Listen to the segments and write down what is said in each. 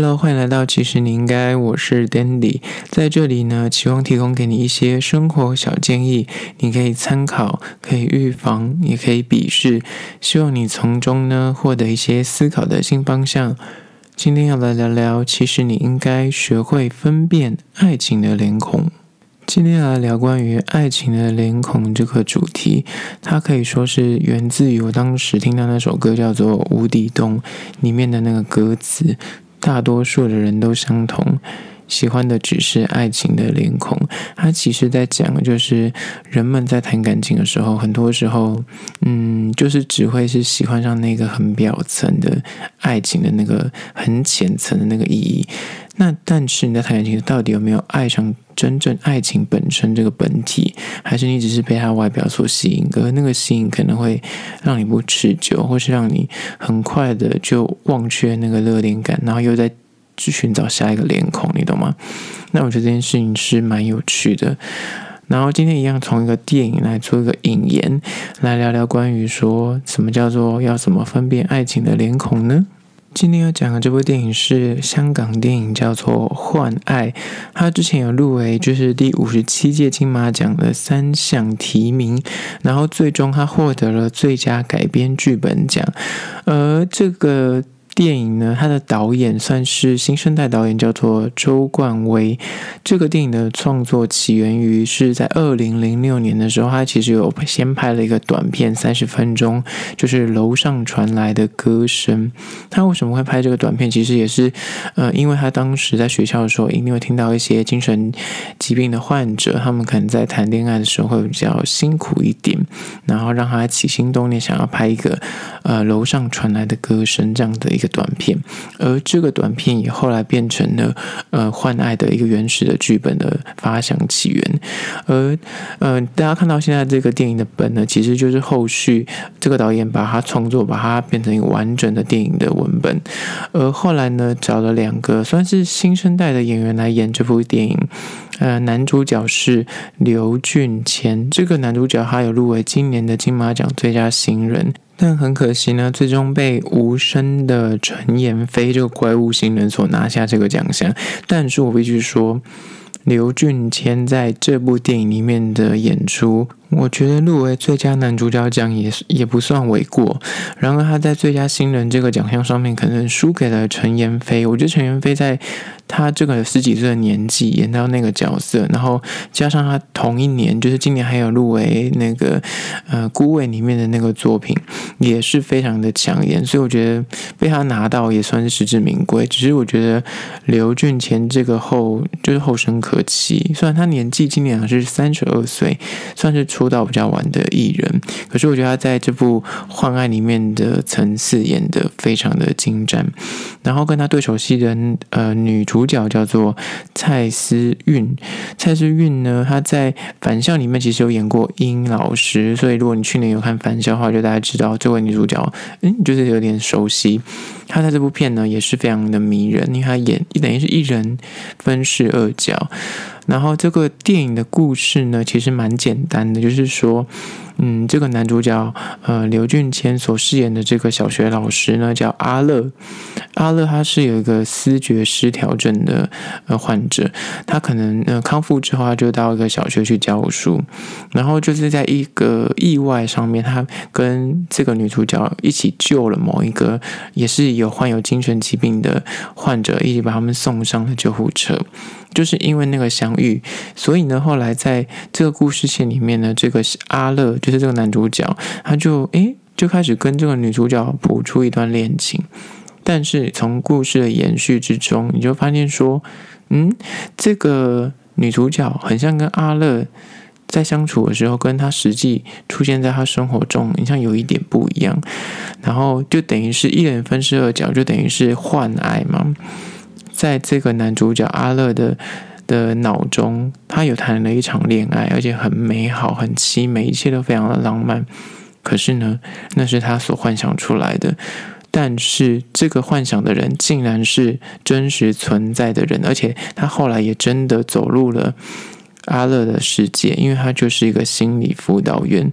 Hello，欢迎来到其实你应该，我是 Dandy，在这里呢，期望提供给你一些生活小建议，你可以参考，可以预防，也可以鄙视，希望你从中呢获得一些思考的新方向。今天要来聊聊，其实你应该学会分辨爱情的脸孔。今天来聊关于爱情的脸孔这个主题，它可以说是源自于我当时听到那首歌叫做《无底洞》里面的那个歌词。大多数的人都相同，喜欢的只是爱情的脸孔。他其实在讲就是人们在谈感情的时候，很多时候，嗯，就是只会是喜欢上那个很表层的爱情的那个很浅层的那个意义。那但是你在谈感情，到底有没有爱上真正爱情本身这个本体，还是你只是被他外表所吸引？可那个吸引可能会让你不持久，或是让你很快的就忘却那个热恋感，然后又在去寻找下一个脸孔，你懂吗？那我觉得这件事情是蛮有趣的。然后今天一样从一个电影来做一个引言，来聊聊关于说什么叫做要怎么分辨爱情的脸孔呢？今天要讲的这部电影是香港电影，叫做《换爱》。它之前有入围，就是第五十七届金马奖的三项提名，然后最终他获得了最佳改编剧本奖。而这个。电影呢，它的导演算是新生代导演，叫做周冠威。这个电影的创作起源于是在二零零六年的时候，他其实有先拍了一个短片，三十分钟，就是楼上传来的歌声。他为什么会拍这个短片？其实也是，呃，因为他当时在学校的时候，一定会听到一些精神疾病的患者，他们可能在谈恋爱的时候会比较辛苦一点，然后让他起心动念，想要拍一个呃楼上传来的歌声这样的一个。短片，而这个短片也后来变成了呃《换爱》的一个原始的剧本的发想起源，而呃大家看到现在这个电影的本呢，其实就是后续这个导演把它创作，把它变成一个完整的电影的文本，而后来呢找了两个算是新生代的演员来演这部电影，呃男主角是刘俊谦，这个男主角他有入围今年的金马奖最佳新人。但很可惜呢，最终被无声的陈妍霏这个怪物新人所拿下这个奖项。但是我必须说，刘俊谦在这部电影里面的演出。我觉得入围最佳男主角奖也也不算为过，然而他在最佳新人这个奖项上面可能输给了陈妍霏。我觉得陈妍霏在他这个十几岁的年纪演到那个角色，然后加上他同一年，就是今年还有入围那个呃《孤味》里面的那个作品，也是非常的抢眼，所以我觉得被他拿到也算是实至名归。只是我觉得刘俊谦这个后就是后生可期，虽然他年纪今年是三十二岁，算是。出道比较晚的艺人，可是我觉得他在这部《幻爱》里面的层次演得非常的精湛。然后跟他对手戏的呃女主角叫做蔡思韵，蔡思韵呢，她在《返校》里面其实有演过殷老师，所以如果你去年有看《返校》的话，就大家知道这位女主角，嗯，就是有点熟悉。她在这部片呢也是非常的迷人，因为她演等于是一人分饰二角。然后这个电影的故事呢，其实蛮简单的，就是说，嗯，这个男主角呃刘俊谦所饰演的这个小学老师呢，叫阿乐。阿乐他是有一个思觉失调症的呃患者，他可能呃康复之后，他就到一个小学去教书，然后就是在一个意外上面，他跟这个女主角一起救了某一个也是有患有精神疾病的患者，一起把他们送上了救护车。就是因为那个相遇，所以呢，后来在这个故事线里面呢，这个阿乐就是这个男主角，他就诶就开始跟这个女主角谱出一段恋情。但是从故事的延续之中，你就发现说，嗯，这个女主角很像跟阿乐在相处的时候，跟他实际出现在他生活中，你像有一点不一样。然后就等于是一人分饰二角，就等于是换爱嘛。在这个男主角阿乐的的脑中，他有谈了一场恋爱，而且很美好、很凄美，一切都非常的浪漫。可是呢，那是他所幻想出来的。但是这个幻想的人，竟然是真实存在的人，而且他后来也真的走入了阿乐的世界，因为他就是一个心理辅导员。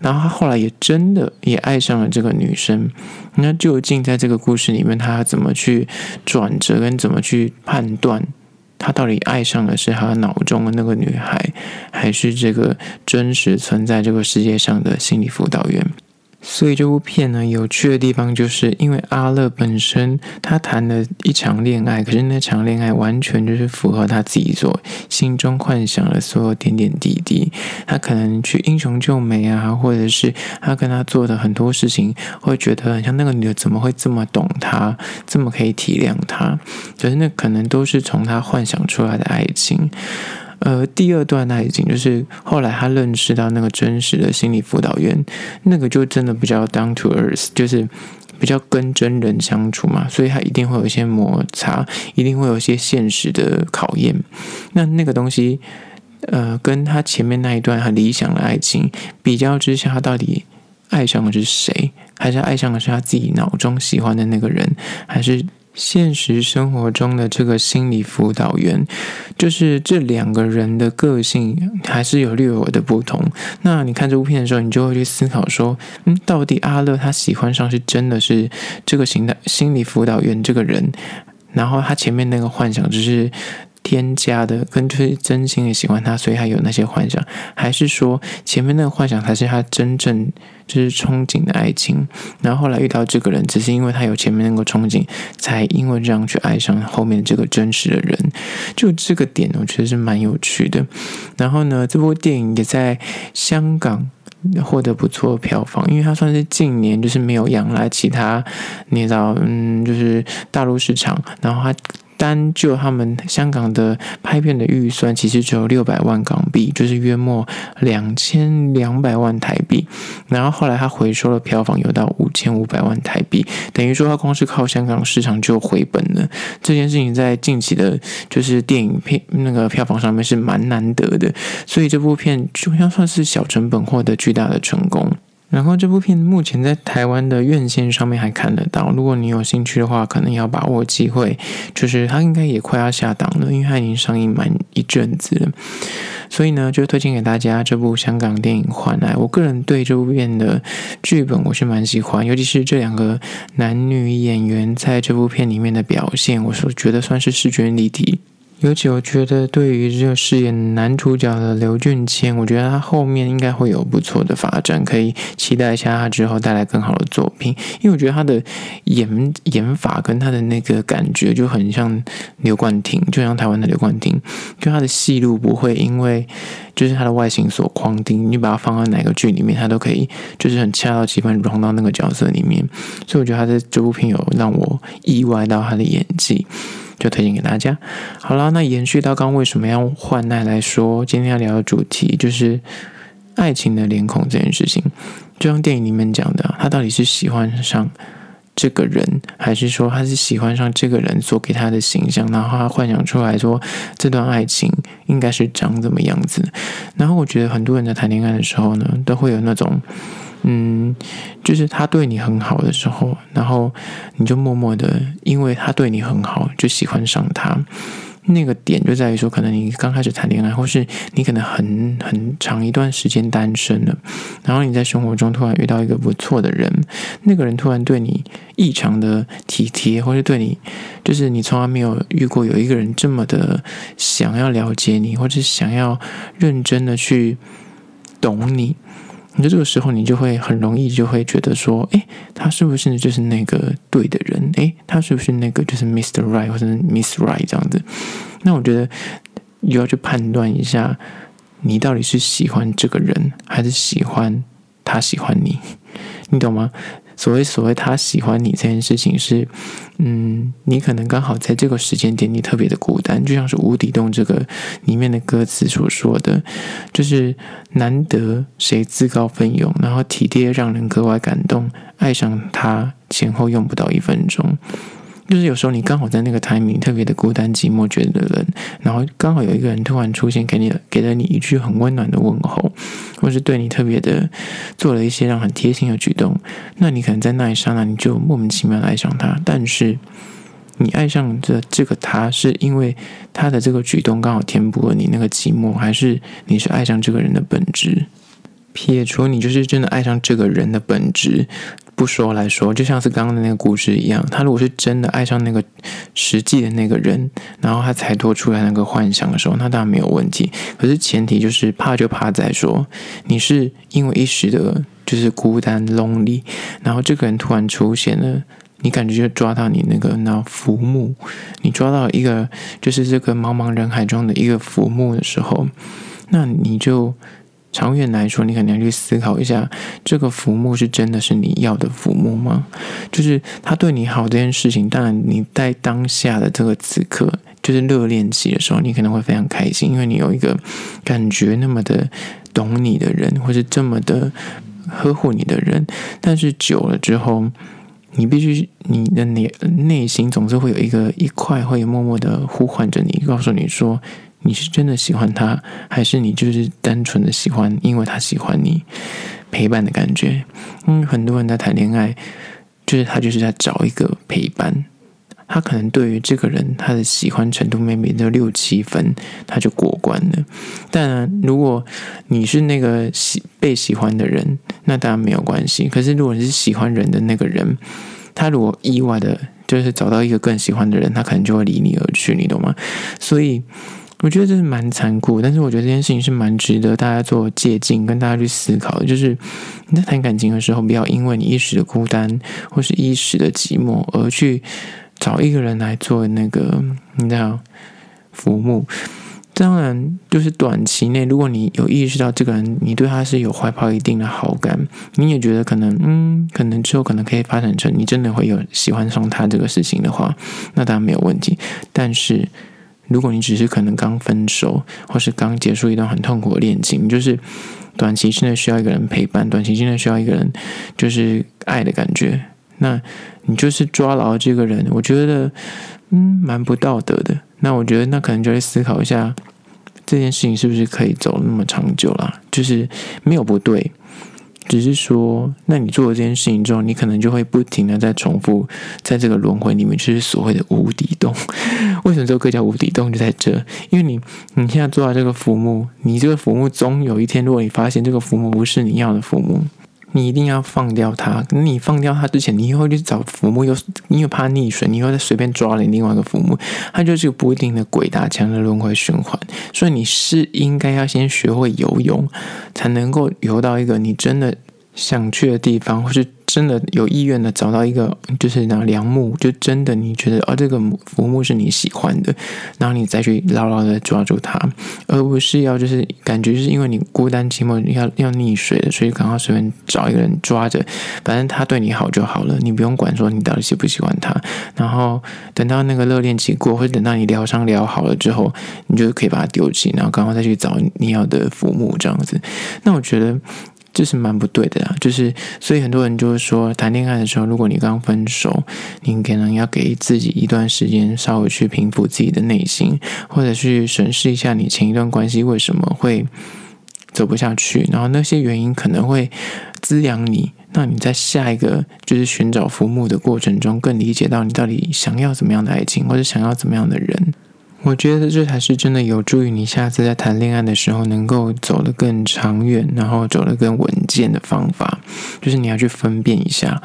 然后他后来也真的也爱上了这个女生。那究竟在这个故事里面，他怎么去转折，跟怎么去判断，他到底爱上的是他脑中的那个女孩，还是这个真实存在这个世界上的心理辅导员？所以这部片呢，有趣的地方就是因为阿乐本身他谈了一场恋爱，可是那场恋爱完全就是符合他自己所心中幻想的所有点点滴滴。他可能去英雄救美啊，或者是他跟他做的很多事情，会觉得很像那个女的怎么会这么懂他，这么可以体谅他？可是那可能都是从他幻想出来的爱情。呃，第二段爱情就是后来他认识到那个真实的心理辅导员，那个就真的比较 down to earth，就是比较跟真人相处嘛，所以他一定会有一些摩擦，一定会有一些现实的考验。那那个东西，呃，跟他前面那一段很理想的爱情比较之下，他到底爱上的是谁？还是爱上的是他自己脑中喜欢的那个人？还是？现实生活中的这个心理辅导员，就是这两个人的个性还是有略有的不同。那你看这部片的时候，你就会去思考说，嗯，到底阿乐他喜欢上是真的是这个心的心理辅导员这个人，然后他前面那个幻想只是。添加的跟就是真心的喜欢他，所以他有那些幻想，还是说前面那个幻想才是他真正就是憧憬的爱情？然后后来遇到这个人，只是因为他有前面那个憧憬，才因为这样去爱上后面这个真实的人。就这个点，我觉得是蛮有趣的。然后呢，这部电影也在香港获得不错票房，因为它算是近年就是没有养来其他，你知道，嗯，就是大陆市场，然后它。单就他们香港的拍片的预算，其实只有六百万港币，就是约莫两千两百万台币。然后后来他回收了票房有到五千五百万台币，等于说他光是靠香港市场就回本了。这件事情在近期的，就是电影片那个票房上面是蛮难得的，所以这部片就像算是小成本获得巨大的成功。然后这部片目前在台湾的院线上面还看得到，如果你有兴趣的话，可能要把握机会。就是它应该也快要下档了，因为它已经上映满一阵子。所以呢，就推荐给大家这部香港电影《换爱》。我个人对这部片的剧本我是蛮喜欢，尤其是这两个男女演员在这部片里面的表现，我所觉得算是势均力敌。尤其我觉得，对于这个饰演男主角的刘俊谦，我觉得他后面应该会有不错的发展，可以期待一下他之后带来更好的作品。因为我觉得他的演演法跟他的那个感觉就很像刘冠廷，就像台湾的刘冠廷，就他的戏路不会因为就是他的外形所框定，你把他放在哪个剧里面，他都可以就是很恰到其分融到那个角色里面。所以我觉得他在这部片有让我意外到他的演技。就推荐给大家。好了，那延续到刚为什么要换爱来说，今天要聊的主题就是爱情的脸孔这件事情。就像电影里面讲的，他到底是喜欢上这个人，还是说他是喜欢上这个人所给他的形象，然后他幻想出来说这段爱情应该是长怎么样子？然后我觉得很多人在谈恋爱的时候呢，都会有那种。嗯，就是他对你很好的时候，然后你就默默的，因为他对你很好，就喜欢上他。那个点就在于说，可能你刚开始谈恋爱，或是你可能很很长一段时间单身了，然后你在生活中突然遇到一个不错的人，那个人突然对你异常的体贴，或是对你，就是你从来没有遇过有一个人这么的想要了解你，或者想要认真的去懂你。你就这个时候，你就会很容易就会觉得说，诶，他是不是就是那个对的人？诶，他是不是那个就是 Mr. Right 或者 Miss Right 这样子？那我觉得又要去判断一下，你到底是喜欢这个人，还是喜欢他喜欢你？你懂吗？所谓所谓他喜欢你这件事情是，嗯，你可能刚好在这个时间点你特别的孤单，就像是《无底洞》这个里面的歌词所说的，就是难得谁自告奋勇，然后体贴让人格外感动，爱上他前后用不到一分钟。就是有时候你刚好在那个 timing 特别的孤单寂寞觉得冷，然后刚好有一个人突然出现，给你给了你一句很温暖的问候，或是对你特别的做了一些让很贴心的举动，那你可能在那一刹那你就莫名其妙的爱上他，但是你爱上的这个他，是因为他的这个举动刚好填补了你那个寂寞，还是你是爱上这个人的本质？撇除你就是真的爱上这个人的本质不说来说，就像是刚刚的那个故事一样，他如果是真的爱上那个实际的那个人，然后他才脱出来那个幻想的时候，那当然没有问题。可是前提就是怕就怕在说你是因为一时的，就是孤单 lonely，然后这个人突然出现了，你感觉就抓到你那个那浮木，你抓到一个就是这个茫茫人海中的一个浮木的时候，那你就。长远来说，你可能要去思考一下，这个浮木是真的是你要的浮木吗？就是他对你好这件事情，当然你在当下的这个此刻，就是热恋期的时候，你可能会非常开心，因为你有一个感觉那么的懂你的人，或是这么的呵护你的人。但是久了之后，你必须你的内内心总是会有一个一块会默默的呼唤着你，告诉你说。你是真的喜欢他，还是你就是单纯的喜欢，因为他喜欢你陪伴的感觉？嗯，很多人在谈恋爱，就是他就是在找一个陪伴。他可能对于这个人，他的喜欢程度 maybe 就六七分，他就过关了。但如果你是那个喜被喜欢的人，那当然没有关系。可是如果你是喜欢人的那个人，他如果意外的，就是找到一个更喜欢的人，他可能就会离你而去，你懂吗？所以。我觉得这是蛮残酷，但是我觉得这件事情是蛮值得大家做借鉴，跟大家去思考的。就是你在谈感情的时候，不要因为你一时的孤单或是一时的寂寞，而去找一个人来做那个你知道浮木。当然，就是短期内，如果你有意识到这个人，你对他是有怀抱一定的好感，你也觉得可能嗯，可能之后可能可以发展成你真的会有喜欢上他这个事情的话，那当然没有问题。但是。如果你只是可能刚分手，或是刚结束一段很痛苦的恋情，就是短期之内需要一个人陪伴，短期之内需要一个人就是爱的感觉，那你就是抓牢这个人，我觉得嗯蛮不道德的。那我觉得那可能就会思考一下这件事情是不是可以走那么长久啦，就是没有不对。只是说，那你做了这件事情之后，你可能就会不停的在重复，在这个轮回里面，就是所谓的无底洞。为什么这个叫无底洞？就在这，因为你你现在做到这个浮木，你这个浮木总有一天，如果你发现这个浮木不是你要的浮木。你一定要放掉它。你放掉它之前，你以后去找浮木，又你又怕溺水，你又再随便抓了另外一个浮木，它就是有不一定的鬼打墙的轮回循环。所以你是应该要先学会游泳，才能够游到一个你真的想去的地方，或是。真的有意愿的找到一个，就是那良木，就真的你觉得哦，这个浮木是你喜欢的，然后你再去牢牢的抓住它，而不是要就是感觉是因为你孤单寂寞要要溺水的，所以刚好随便找一个人抓着，反正他对你好就好了，你不用管说你到底喜不喜欢他，然后等到那个热恋期过，或者等到你疗伤疗好了之后，你就可以把它丢弃，然后刚好再去找你要的浮木这样子。那我觉得。这是蛮不对的啦，就是所以很多人就是说，谈恋爱的时候，如果你刚分手，你可能要给自己一段时间，稍微去平复自己的内心，或者去审视一下你前一段关系为什么会走不下去，然后那些原因可能会滋养你，那你在下一个就是寻找浮木的过程中，更理解到你到底想要怎么样的爱情，或者想要怎么样的人。我觉得这才是真的有助于你下次在谈恋爱的时候能够走得更长远，然后走得更稳健的方法，就是你要去分辨一下。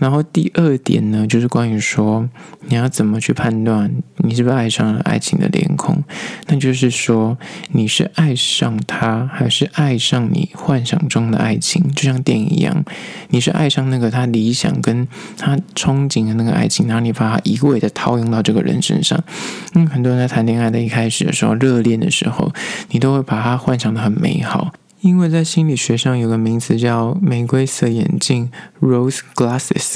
然后第二点呢，就是关于说你要怎么去判断你是不是爱上了爱情的脸孔，那就是说你是爱上他，还是爱上你幻想中的爱情？就像电影一样，你是爱上那个他理想跟他憧憬的那个爱情，然后你把它一味的套用到这个人身上。嗯，很多人在谈恋爱的一开始的时候，热恋的时候，你都会把它幻想得很美好。因为在心理学上有个名词叫“玫瑰色眼镜 ”（rose glasses），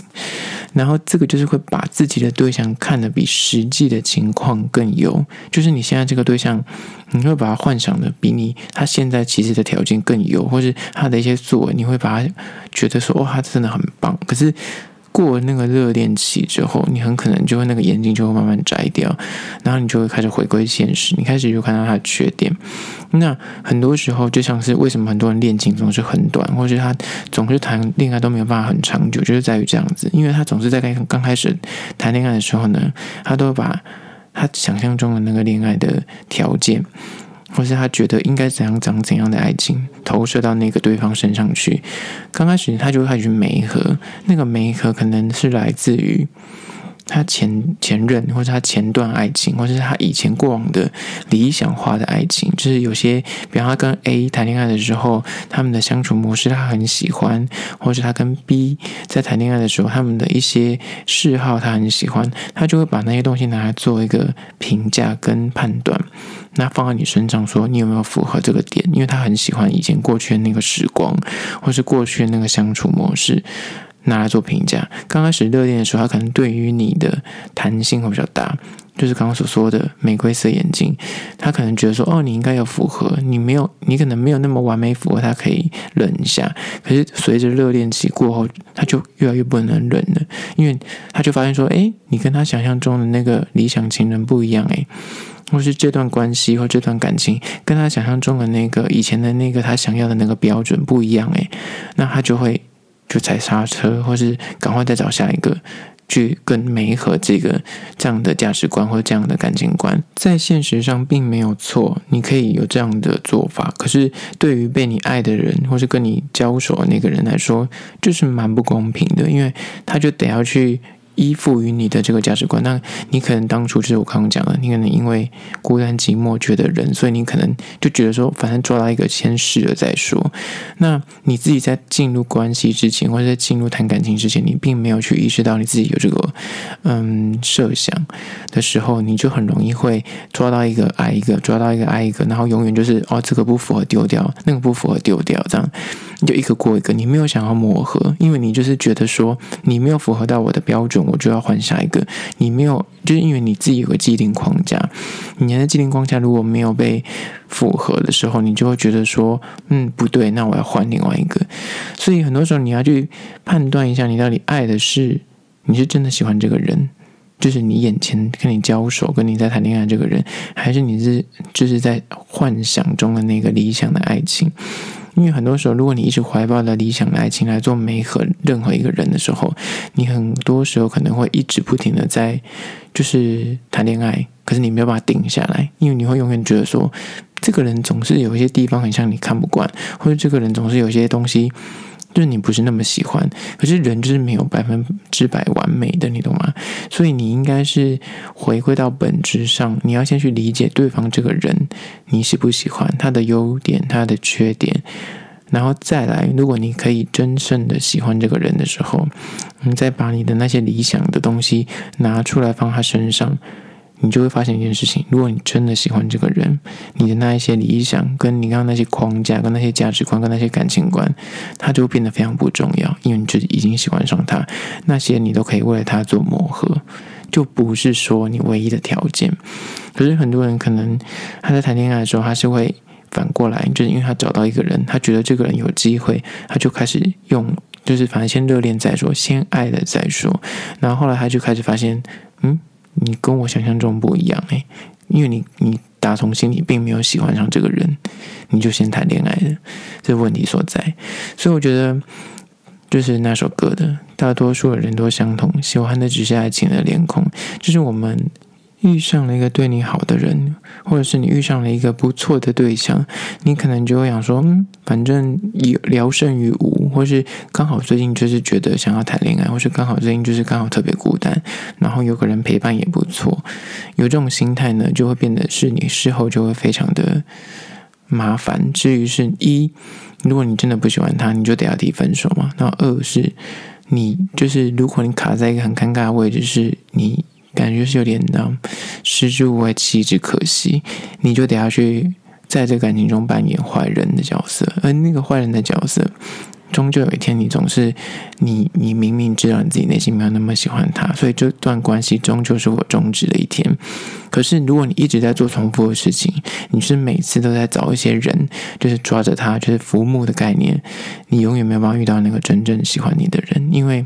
然后这个就是会把自己的对象看得比实际的情况更优。就是你现在这个对象，你会把他幻想的比你他现在其实的条件更优，或是他的一些作为，你会把他觉得说：“哦，他真的很棒。”可是过了那个热恋期之后，你很可能就会那个眼睛就会慢慢摘掉，然后你就会开始回归现实，你开始就看到他的缺点。那很多时候就像是为什么很多人恋情总是很短，或者他总是谈恋爱都没有办法很长久，就是在于这样子，因为他总是在刚刚开始谈恋爱的时候呢，他都把他想象中的那个恋爱的条件。或是他觉得应该怎样讲怎样的爱情投射到那个对方身上去，刚开始他就会开始媒合，那个媒合可能是来自于他前前任，或者他前段爱情，或者是他以前过往的理想化的爱情，就是有些，比方他跟 A 谈恋爱的时候，他们的相处模式他很喜欢，或者他跟 B 在谈恋爱的时候，他们的一些嗜好他很喜欢，他就会把那些东西拿来做一个评价跟判断。那放在你身上，说你有没有符合这个点？因为他很喜欢以前过去的那个时光，或是过去的那个相处模式，拿来做评价。刚开始热恋的时候，他可能对于你的弹性会比较大，就是刚刚所说的玫瑰色眼睛，他可能觉得说，哦，你应该要符合，你没有，你可能没有那么完美符合，他可以忍一下。可是随着热恋期过后，他就越来越不能忍了，因为他就发现说，诶，你跟他想象中的那个理想情人不一样，诶。或是这段关系或这段感情跟他想象中的那个以前的那个他想要的那个标准不一样诶，那他就会就踩刹车，或是赶快再找下一个去更美合这个这样的价值观或这样的感情观，在现实上并没有错，你可以有这样的做法。可是对于被你爱的人或是跟你交手的那个人来说，就是蛮不公平的，因为他就得要去。依附于你的这个价值观，那你可能当初就是我刚刚讲的，你可能因为孤单寂寞觉得人，所以你可能就觉得说，反正抓到一个先试了再说。那你自己在进入关系之前，或者在进入谈感情之前，你并没有去意识到你自己有这个嗯设想的时候，你就很容易会抓到一个爱一个，抓到一个爱一个，然后永远就是哦，这个不符合丢掉，那个不符合丢掉，这样你就一个过一个，你没有想要磨合，因为你就是觉得说你没有符合到我的标准。我就要换下一个。你没有，就是因为你自己有个既定框架，你的既定框架如果没有被符合的时候，你就会觉得说，嗯，不对，那我要换另外一个。所以很多时候你要去判断一下，你到底爱的是你是真的喜欢这个人，就是你眼前跟你交手、跟你在谈恋爱这个人，还是你是就是在幻想中的那个理想的爱情。因为很多时候，如果你一直怀抱着理想的爱情来做媒和任何一个人的时候，你很多时候可能会一直不停的在就是谈恋爱，可是你没有办法定下来，因为你会永远觉得说，这个人总是有一些地方很像你看不惯，或者这个人总是有一些东西。就是你不是那么喜欢，可是人就是没有百分之百完美的，你懂吗？所以你应该是回归到本质上，你要先去理解对方这个人，你喜不喜欢他的优点、他的缺点，然后再来，如果你可以真正的喜欢这个人的时候，你再把你的那些理想的东西拿出来放他身上。你就会发现一件事情：如果你真的喜欢这个人，你的那一些理想，跟你刚刚那些框架，跟那些价值观，跟那些感情观，它就会变得非常不重要，因为你就已经喜欢上他，那些你都可以为了他做磨合，就不是说你唯一的条件。可是很多人可能他在谈恋爱的时候，他是会反过来，就是因为他找到一个人，他觉得这个人有机会，他就开始用，就是反正先热恋再说，先爱了再说，然后后来他就开始发现，嗯。你跟我想象中不一样诶，因为你你打从心里并没有喜欢上这个人，你就先谈恋爱了，这问题所在。所以我觉得，就是那首歌的大多数的人都相同，喜欢的只是爱情的脸孔，就是我们。遇上了一个对你好的人，或者是你遇上了一个不错的对象，你可能就会想说，嗯，反正有聊胜于无，或是刚好最近就是觉得想要谈恋爱，或是刚好最近就是刚好特别孤单，然后有个人陪伴也不错，有这种心态呢，就会变得是你事后就会非常的麻烦。至于是一，如果你真的不喜欢他，你就得要提分手嘛。那二是，你就是如果你卡在一个很尴尬的位置，是你。感觉是有点的失之无味，弃之可惜。你就得要去在这个感情中扮演坏人的角色，而那个坏人的角色，终究有一天，你总是你，你明明知道你自己内心没有那么喜欢他，所以这段关系终究是我终止的一天。可是，如果你一直在做重复的事情，你是每次都在找一些人，就是抓着他，就是浮木的概念，你永远没有办法遇到那个真正喜欢你的人，因为。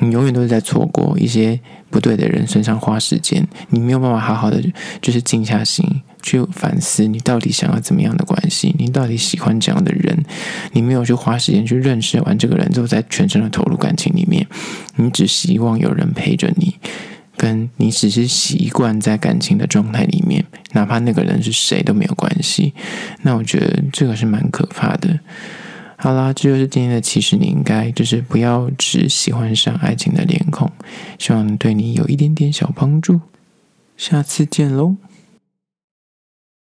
你永远都是在错过一些不对的人身上花时间，你没有办法好好的就是静下心去反思，你到底想要怎么样的关系，你到底喜欢这样的人，你没有去花时间去认识完这个人之后，再全身的投入感情里面，你只希望有人陪着你，跟你只是习惯在感情的状态里面，哪怕那个人是谁都没有关系，那我觉得这个是蛮可怕的。好啦，这就是今天的。其实你应该就是不要只喜欢上爱情的脸孔，希望对你有一点点小帮助。下次见喽。